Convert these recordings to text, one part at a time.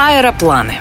Аэропланы.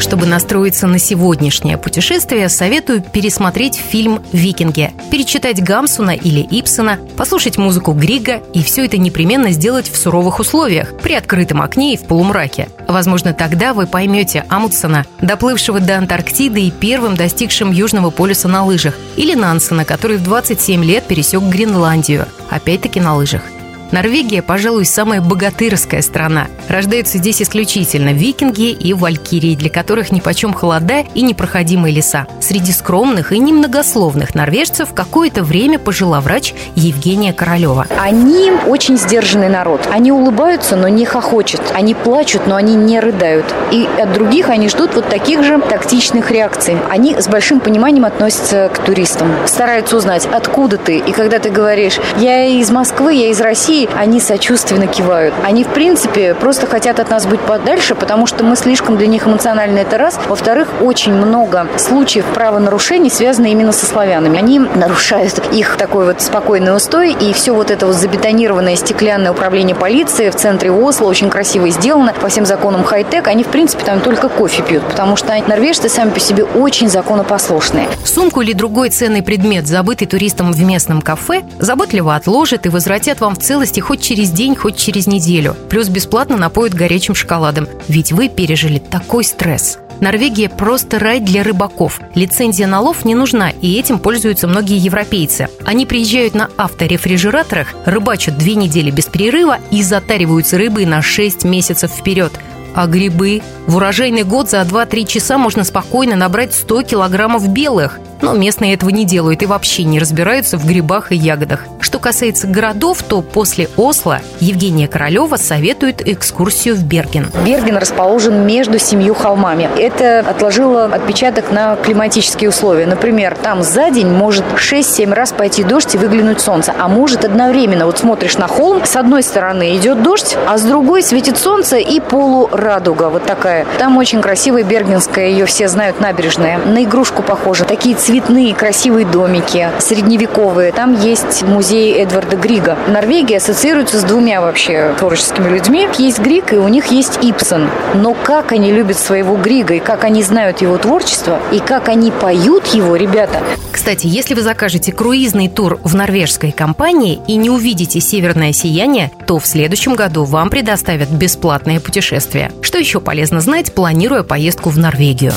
Чтобы настроиться на сегодняшнее путешествие, советую пересмотреть фильм «Викинги», перечитать Гамсуна или Ипсона, послушать музыку Грига и все это непременно сделать в суровых условиях, при открытом окне и в полумраке. Возможно, тогда вы поймете Амутсона, доплывшего до Антарктиды и первым достигшим Южного полюса на лыжах, или Нансена, который в 27 лет пересек Гренландию, опять-таки на лыжах. Норвегия, пожалуй, самая богатырская страна. Рождаются здесь исключительно викинги и валькирии, для которых нипочем холода и непроходимые леса. Среди скромных и немногословных норвежцев какое-то время пожила врач Евгения Королева. Они очень сдержанный народ. Они улыбаются, но не хохочут. Они плачут, но они не рыдают. И от других они ждут вот таких же тактичных реакций. Они с большим пониманием относятся к туристам. Стараются узнать, откуда ты. И когда ты говоришь, я из Москвы, я из России, России, они сочувственно кивают. Они, в принципе, просто хотят от нас быть подальше, потому что мы слишком для них эмоциональны, это раз. Во-вторых, очень много случаев правонарушений связаны именно со славянами. Они нарушают их такой вот спокойный устой, и все вот это вот забетонированное стеклянное управление полиции в центре Осло очень красиво сделано, по всем законам хай-тек. Они, в принципе, там только кофе пьют, потому что норвежцы сами по себе очень законопослушные. Сумку или другой ценный предмет, забытый туристом в местном кафе, заботливо отложат и возвратят вам в целости радости хоть через день, хоть через неделю. Плюс бесплатно напоят горячим шоколадом. Ведь вы пережили такой стресс. Норвегия просто рай для рыбаков. Лицензия на лов не нужна, и этим пользуются многие европейцы. Они приезжают на авторефрижераторах, рыбачат две недели без перерыва и затариваются рыбой на 6 месяцев вперед. А грибы? В урожайный год за 2-3 часа можно спокойно набрать 100 килограммов белых. Но местные этого не делают и вообще не разбираются в грибах и ягодах. Что касается городов, то после Осло Евгения Королева советует экскурсию в Берген. Берген расположен между семью холмами. Это отложило отпечаток на климатические условия. Например, там за день может 6-7 раз пойти дождь и выглянуть солнце. А может одновременно. Вот смотришь на холм, с одной стороны идет дождь, а с другой светит солнце и полурадуга. Вот такая. Там очень красивая бергенская, ее все знают, набережная. На игрушку похожа. Такие цветные красивые домики, средневековые. Там есть музей Эдварда Грига. Норвегия ассоциируется с двумя вообще творческими людьми. Есть Григ, и у них есть Ипсон. Но как они любят своего Грига, и как они знают его творчество, и как они поют его, ребята. Кстати, если вы закажете круизный тур в норвежской компании и не увидите северное сияние, то в следующем году вам предоставят бесплатное путешествие. Что еще полезно знать, планируя поездку в Норвегию?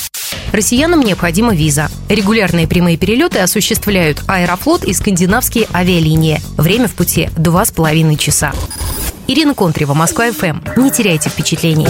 Россиянам необходима виза. Регулярные прямые перелеты осуществляют Аэрофлот и скандинавские авиалинии. Время в пути – два с половиной часа. Ирина Контрева, Москва ФМ. Не теряйте впечатлений.